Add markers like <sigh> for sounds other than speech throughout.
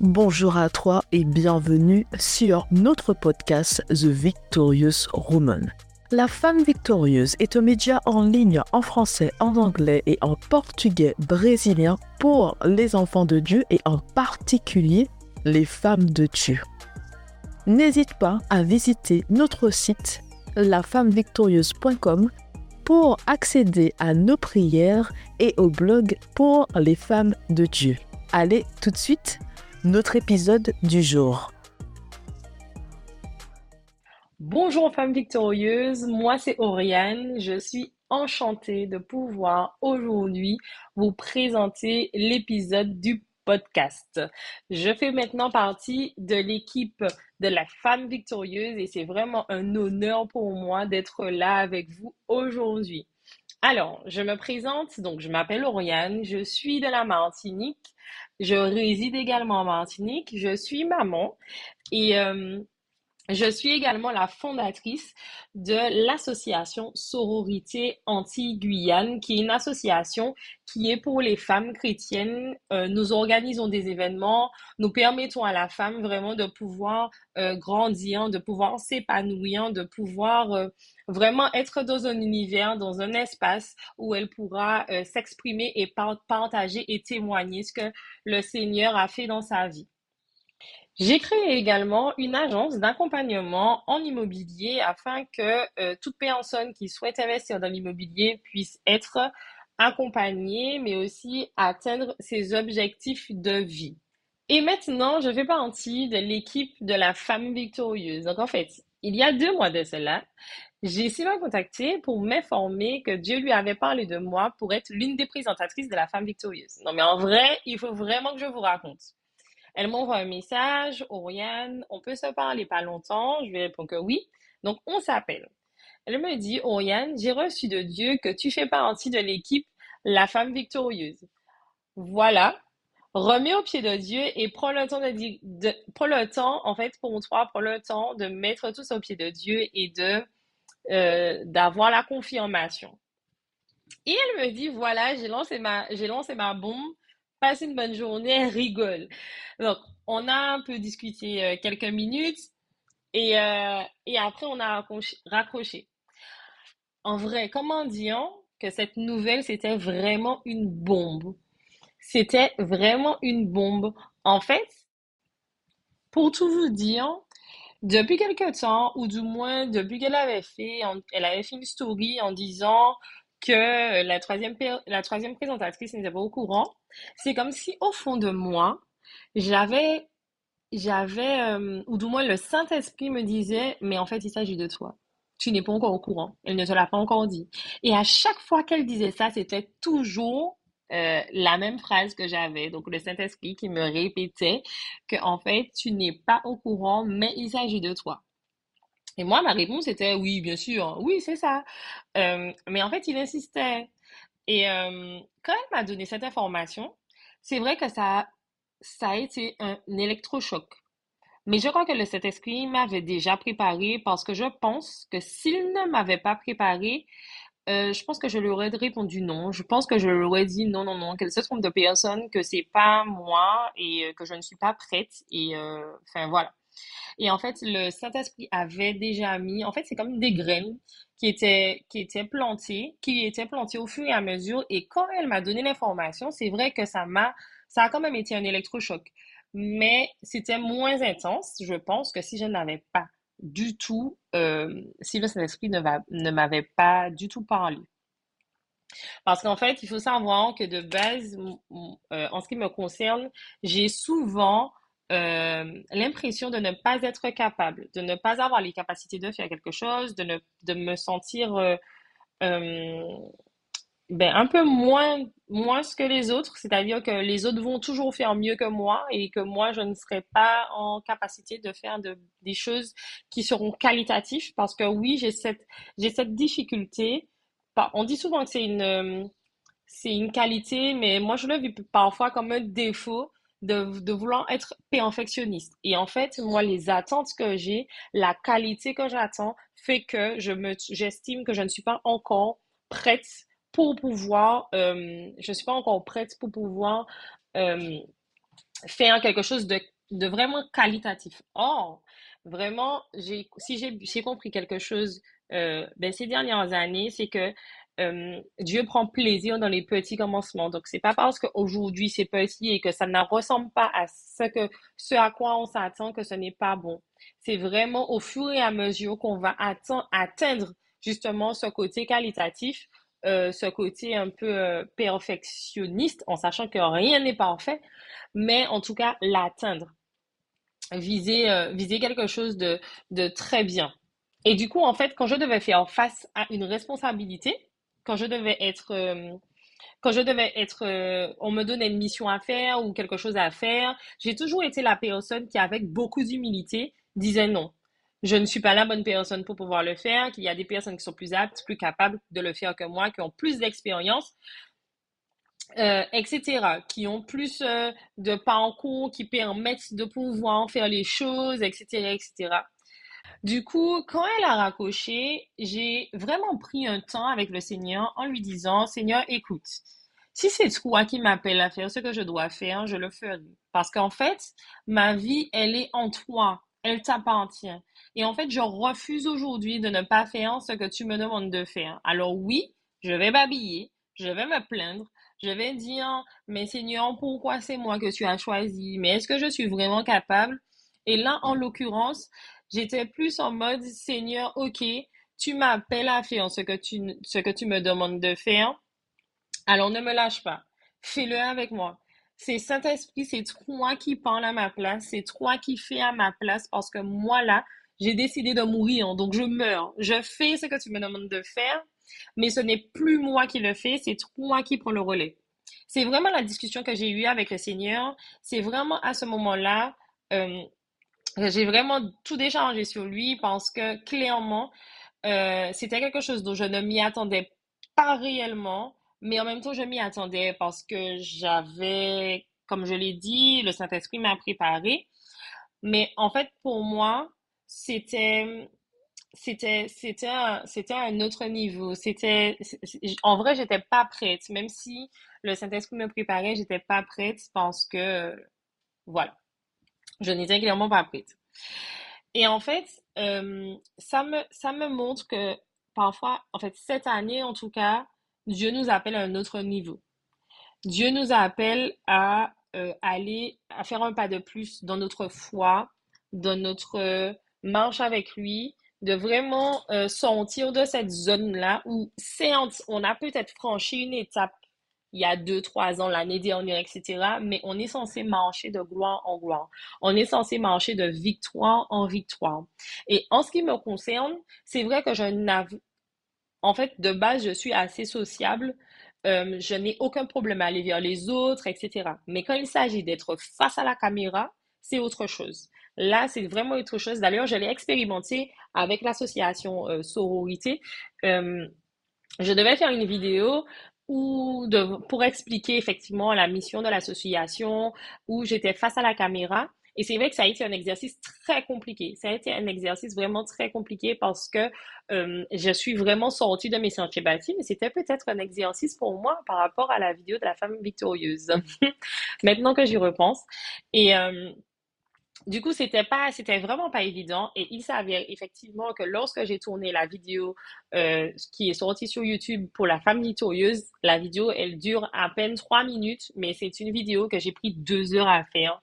Bonjour à toi et bienvenue sur notre podcast The Victorious Woman. La femme victorieuse est un média en ligne en français, en anglais et en portugais brésilien pour les enfants de Dieu et en particulier les femmes de Dieu. N'hésite pas à visiter notre site lafemmevictorieuse.com pour accéder à nos prières et au blog pour les femmes de Dieu. Allez tout de suite notre épisode du jour. Bonjour femmes victorieuses, moi c'est Oriane, je suis enchantée de pouvoir aujourd'hui vous présenter l'épisode du podcast. Je fais maintenant partie de l'équipe de la femme victorieuse et c'est vraiment un honneur pour moi d'être là avec vous aujourd'hui. Alors, je me présente, donc je m'appelle Oriane, je suis de la Martinique, je réside également en Martinique, je suis maman et euh, je suis également la fondatrice de l'association Sororité Anti-Guyane, qui est une association qui est pour les femmes chrétiennes. Euh, nous organisons des événements, nous permettons à la femme vraiment de pouvoir euh, grandir, de pouvoir s'épanouir, de pouvoir euh, vraiment être dans un univers, dans un espace où elle pourra s'exprimer et partager et témoigner ce que le Seigneur a fait dans sa vie. J'ai créé également une agence d'accompagnement en immobilier afin que euh, toute personne qui souhaite investir dans l'immobilier puisse être accompagnée, mais aussi atteindre ses objectifs de vie. Et maintenant, je fais partie de l'équipe de la femme victorieuse. Donc en fait, il y a deux mois de cela, j'ai Sylvain contacté pour m'informer que Dieu lui avait parlé de moi pour être l'une des présentatrices de la femme victorieuse. Non mais en vrai, il faut vraiment que je vous raconte. Elle m'envoie un message, Oriane, on peut se parler pas longtemps. Je lui réponds que oui. Donc, on s'appelle. Elle me dit, Oriane, j'ai reçu de Dieu que tu fais partie de l'équipe La Femme Victorieuse. Voilà. Remets au pied de Dieu et prends le temps de, le temps, en fait, pour toi, prends le temps de mettre tout au pied de Dieu et de, euh, d'avoir la confirmation. Et elle me dit, voilà, j'ai lancé j'ai lancé ma bombe passe une bonne journée, rigole. Donc, on a un peu discuté euh, quelques minutes et, euh, et après, on a raccroché. En vrai, comment dire que cette nouvelle, c'était vraiment une bombe? C'était vraiment une bombe. En fait, pour tout vous dire, depuis quelque temps, ou du moins depuis qu'elle avait fait, elle avait fait une story en disant que la troisième, la troisième présentatrice n'était pas au courant. C'est comme si, au fond de moi, j'avais, j'avais, euh, ou du moins le Saint-Esprit me disait, mais en fait, il s'agit de toi. Tu n'es pas encore au courant. Elle ne te l'a pas encore dit. Et à chaque fois qu'elle disait ça, c'était toujours euh, la même phrase que j'avais. Donc, le Saint-Esprit qui me répétait que, en fait, tu n'es pas au courant, mais il s'agit de toi. Et moi, ma réponse était oui, bien sûr, oui, c'est ça. Euh, mais en fait, il insistait. Et euh, quand elle m'a donné cette information, c'est vrai que ça, ça a été un électrochoc. Mais je crois que le Saint-Esprit m'avait déjà préparé parce que je pense que s'il ne m'avait pas préparé, euh, je pense que je lui aurais répondu non. Je pense que je lui aurais dit non, non, non, qu'elle se trompe de personne, que c'est pas moi et que je ne suis pas prête. Et enfin voilà. Et en fait, le Saint-Esprit avait déjà mis, en fait, c'est comme des graines qui étaient, qui étaient plantées, qui étaient plantées au fur et à mesure. Et quand elle m'a donné l'information, c'est vrai que ça m'a, ça a quand même été un électrochoc. Mais c'était moins intense, je pense, que si je n'avais pas du tout, euh, si le Saint-Esprit ne, ne m'avait pas du tout parlé. Parce qu'en fait, il faut savoir que de base, euh, en ce qui me concerne, j'ai souvent euh, l'impression de ne pas être capable, de ne pas avoir les capacités de faire quelque chose, de, ne, de me sentir euh, euh, ben, un peu moins, moins que les autres, c'est-à-dire que les autres vont toujours faire mieux que moi et que moi, je ne serai pas en capacité de faire de, des choses qui seront qualitatives parce que oui, j'ai cette, cette difficulté. On dit souvent que c'est une, c'est une qualité, mais moi, je le vis parfois comme un défaut de, vouloir être perfectionniste. Et en fait, moi, les attentes que j'ai, la qualité que j'attends, fait que je me, j'estime que je ne suis pas encore prête pour pouvoir, euh, je suis pas encore prête pour pouvoir euh, faire quelque chose de, de vraiment qualitatif. Or, vraiment, j'ai, si j'ai, j'ai compris quelque chose euh, ben, ces dernières années, c'est que euh, Dieu prend plaisir dans les petits commencements. Donc, c'est pas parce qu'aujourd'hui c'est petit et que ça ne ressemble pas à ce à quoi on s'attend que ce n'est pas bon. C'est vraiment au fur et à mesure qu'on va atteindre justement ce côté qualitatif, euh, ce côté un peu euh, perfectionniste, en sachant que rien n'est parfait, mais en tout cas l'atteindre. Viser, viser quelque chose de, de très bien. Et du coup, en fait, quand je devais faire face à une responsabilité, quand je devais être, euh, quand je devais être, euh, on me donnait une mission à faire ou quelque chose à faire, j'ai toujours été la personne qui, avec beaucoup d'humilité, disait non. Je ne suis pas la bonne personne pour pouvoir le faire, qu'il y a des personnes qui sont plus aptes, plus capables de le faire que moi, qui ont plus d'expérience, euh, etc., qui ont plus de parcours, qui permettent de pouvoir faire les choses, etc., etc. Du coup, quand elle a raccroché, j'ai vraiment pris un temps avec le Seigneur en lui disant, Seigneur, écoute, si c'est toi qui m'appelles à faire ce que je dois faire, je le ferai. Parce qu'en fait, ma vie, elle est en toi. Elle t'appartient. Et en fait, je refuse aujourd'hui de ne pas faire ce que tu me demandes de faire. Alors oui, je vais m'habiller, je vais me plaindre, je vais dire, mais Seigneur, pourquoi c'est moi que tu as choisi? Mais est-ce que je suis vraiment capable? Et là, en l'occurrence, J'étais plus en mode, Seigneur, ok, tu m'appelles à faire ce que tu, ce que tu me demandes de faire. Alors ne me lâche pas. Fais-le avec moi. C'est Saint-Esprit, c'est toi qui parle à ma place, c'est toi qui fais à ma place parce que moi là, j'ai décidé de mourir, donc je meurs. Je fais ce que tu me demandes de faire, mais ce n'est plus moi qui le fais, c'est toi qui prends le relais. C'est vraiment la discussion que j'ai eue avec le Seigneur. C'est vraiment à ce moment-là, euh, j'ai vraiment tout déchangé sur lui parce que clairement, euh, c'était quelque chose dont je ne m'y attendais pas réellement, mais en même temps, je m'y attendais parce que j'avais, comme je l'ai dit, le Saint-Esprit m'a préparé. Mais en fait, pour moi, c'était c'était c'était un, c'était un autre niveau. C'était en vrai j'étais pas prête. Même si le Saint-Esprit me préparait j'étais pas prête parce que voilà je n'étais clairement pas prête. Et en fait, euh, ça me, ça me montre que parfois, en fait, cette année en tout cas, Dieu nous appelle à un autre niveau. Dieu nous appelle à euh, aller, à faire un pas de plus dans notre foi, dans notre marche avec lui, de vraiment euh, sortir de cette zone-là où, on a peut-être franchi une étape il y a deux, trois ans, l'année dernière, etc. Mais on est censé marcher de gloire en gloire. On est censé marcher de victoire en victoire. Et en ce qui me concerne, c'est vrai que je n'avoue, en fait, de base, je suis assez sociable. Euh, je n'ai aucun problème à aller vers les autres, etc. Mais quand il s'agit d'être face à la caméra, c'est autre chose. Là, c'est vraiment autre chose. D'ailleurs, je l'ai expérimenté avec l'association euh, Sororité. Euh, je devais faire une vidéo ou de, pour expliquer effectivement la mission de l'association, où j'étais face à la caméra. Et c'est vrai que ça a été un exercice très compliqué. Ça a été un exercice vraiment très compliqué parce que euh, je suis vraiment sortie de mes sentiers battus, mais c'était peut-être un exercice pour moi par rapport à la vidéo de la femme victorieuse. <laughs> Maintenant que j'y repense. Et, euh, du coup, c'était pas, c'était vraiment pas évident. Et il s'avère effectivement que lorsque j'ai tourné la vidéo euh, qui est sortie sur YouTube pour la femme victorieuse, la vidéo, elle dure à peine trois minutes, mais c'est une vidéo que j'ai pris deux heures à faire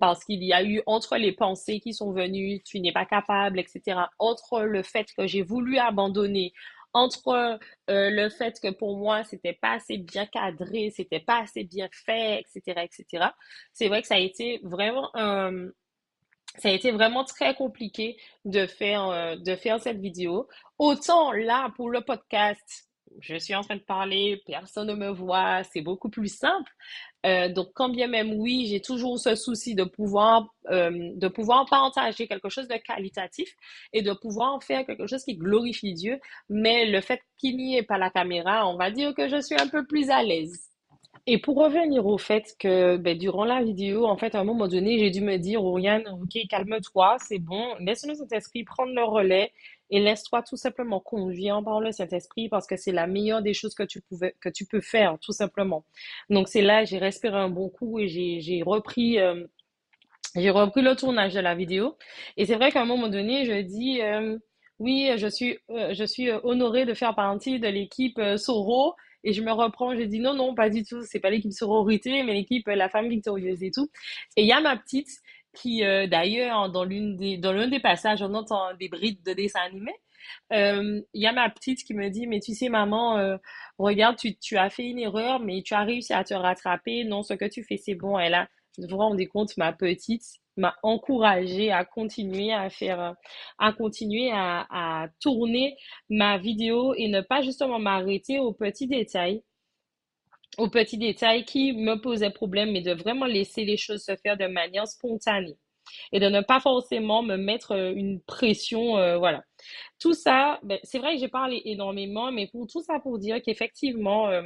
parce qu'il y a eu entre les pensées qui sont venues, tu n'es pas capable, etc. Entre le fait que j'ai voulu abandonner, entre euh, le fait que pour moi c'était pas assez bien cadré, c'était pas assez bien fait, etc., etc. C'est vrai que ça a été vraiment un ça a été vraiment très compliqué de faire, euh, de faire cette vidéo. Autant là, pour le podcast, je suis en train de parler, personne ne me voit, c'est beaucoup plus simple. Euh, donc, quand bien même oui, j'ai toujours ce souci de pouvoir, euh, de pouvoir partager quelque chose de qualitatif et de pouvoir faire quelque chose qui glorifie Dieu. Mais le fait qu'il n'y ait pas la caméra, on va dire que je suis un peu plus à l'aise. Et pour revenir au fait que ben, durant la vidéo, en fait, à un moment donné, j'ai dû me dire, Oriane, ok, calme-toi, c'est bon, laisse le Saint-Esprit prendre le relais et laisse-toi tout simplement conduire par le Saint-Esprit parce que c'est la meilleure des choses que tu pouvais, que tu peux faire, tout simplement. Donc c'est là, j'ai respiré un bon coup et j'ai repris, euh, j'ai repris le tournage de la vidéo. Et c'est vrai qu'à un moment donné, je dis, euh, oui, je suis, euh, je suis honorée de faire partie de l'équipe Soro et je me reprends, je dis non, non, pas du tout, c'est pas l'équipe sororité, mais l'équipe La Femme Victorieuse et tout. Et il y a ma petite qui, euh, d'ailleurs, dans des, l'un des passages, on entend des brides de dessin animé. Euh, il y a ma petite qui me dit, mais tu sais, maman, euh, regarde, tu, tu as fait une erreur, mais tu as réussi à te rattraper. Non, ce que tu fais, c'est bon. Et là, vous vous rendez compte, ma petite, m'a encouragé à continuer à faire, à continuer à, à tourner ma vidéo et ne pas justement m'arrêter aux petits détails aux petits détails qui me posaient problème, mais de vraiment laisser les choses se faire de manière spontanée et de ne pas forcément me mettre euh, une pression, euh, voilà. Tout ça, ben, c'est vrai que j'ai parlé énormément, mais pour tout ça pour dire qu'effectivement, euh,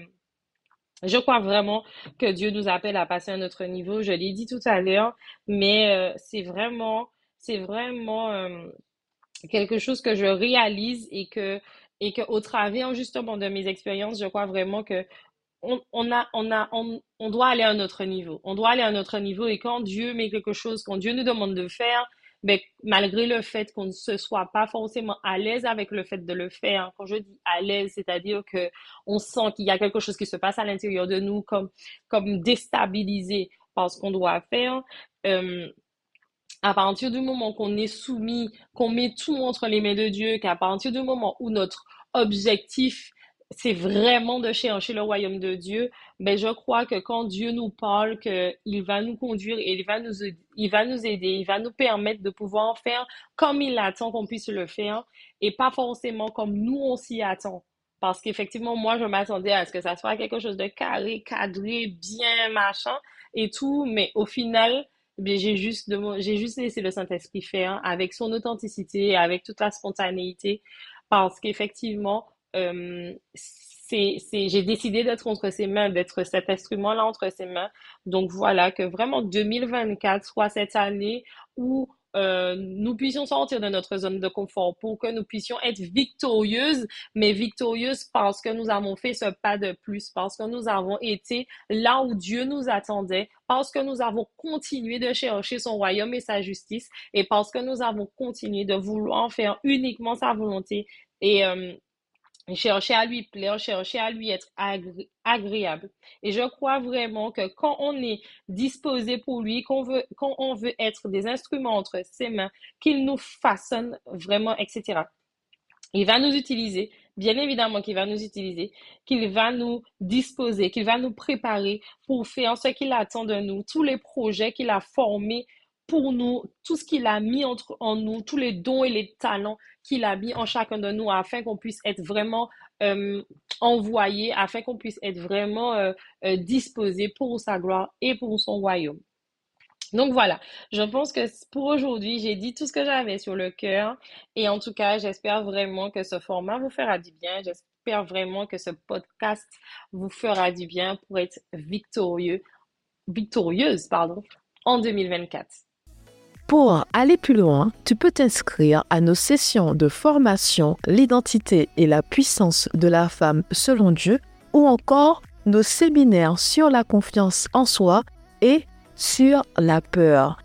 je crois vraiment que Dieu nous appelle à passer à un autre niveau. Je l'ai dit tout à l'heure, mais euh, c'est vraiment, c'est vraiment euh, quelque chose que je réalise et que, et que au travers justement de mes expériences, je crois vraiment que on, on a, on a, on, on doit aller à un autre niveau. On doit aller à un autre niveau et quand Dieu met quelque chose, quand Dieu nous demande de faire, mais malgré le fait qu'on ne se soit pas forcément à l'aise avec le fait de le faire, quand je dis à l'aise, c'est-à-dire que on sent qu'il y a quelque chose qui se passe à l'intérieur de nous comme, comme déstabilisé par ce qu'on doit faire, euh, à partir du moment qu'on est soumis, qu'on met tout entre les mains de Dieu, qu'à partir du moment où notre objectif c'est vraiment de chercher le royaume de Dieu, mais je crois que quand Dieu nous parle, qu'il va nous conduire et il va nous, il va nous aider, il va nous permettre de pouvoir faire comme il attend qu'on puisse le faire et pas forcément comme nous on s'y attend. Parce qu'effectivement, moi, je m'attendais à ce que ça soit quelque chose de carré, cadré, bien, machin et tout, mais au final, eh j'ai juste, juste laissé le Saint-Esprit faire avec son authenticité, avec toute la spontanéité, parce qu'effectivement, euh, j'ai décidé d'être entre ses mains, d'être cet instrument-là entre ses mains. Donc voilà, que vraiment 2024 soit cette année où euh, nous puissions sortir de notre zone de confort pour que nous puissions être victorieuses, mais victorieuses parce que nous avons fait ce pas de plus, parce que nous avons été là où Dieu nous attendait, parce que nous avons continué de chercher son royaume et sa justice, et parce que nous avons continué de vouloir faire uniquement sa volonté. Et euh, chercher à lui plaire, chercher à lui être agréable. Et je crois vraiment que quand on est disposé pour lui, quand on veut être des instruments entre ses mains, qu'il nous façonne vraiment, etc. Il va nous utiliser, bien évidemment qu'il va nous utiliser, qu'il va nous disposer, qu'il va nous préparer pour faire ce qu'il attend de nous, tous les projets qu'il a formés pour nous, tout ce qu'il a mis entre, en nous, tous les dons et les talents qu'il a mis en chacun de nous afin qu'on puisse être vraiment euh, envoyé, afin qu'on puisse être vraiment euh, euh, disposé pour sa gloire et pour son royaume. Donc voilà, je pense que pour aujourd'hui, j'ai dit tout ce que j'avais sur le cœur et en tout cas, j'espère vraiment que ce format vous fera du bien. J'espère vraiment que ce podcast vous fera du bien pour être victorieux, victorieuse, pardon, en 2024. Pour aller plus loin, tu peux t'inscrire à nos sessions de formation L'identité et la puissance de la femme selon Dieu ou encore nos séminaires sur la confiance en soi et sur la peur.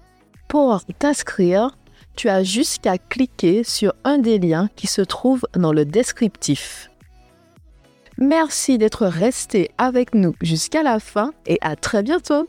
Pour t'inscrire, tu as juste qu'à cliquer sur un des liens qui se trouve dans le descriptif. Merci d'être resté avec nous jusqu'à la fin et à très bientôt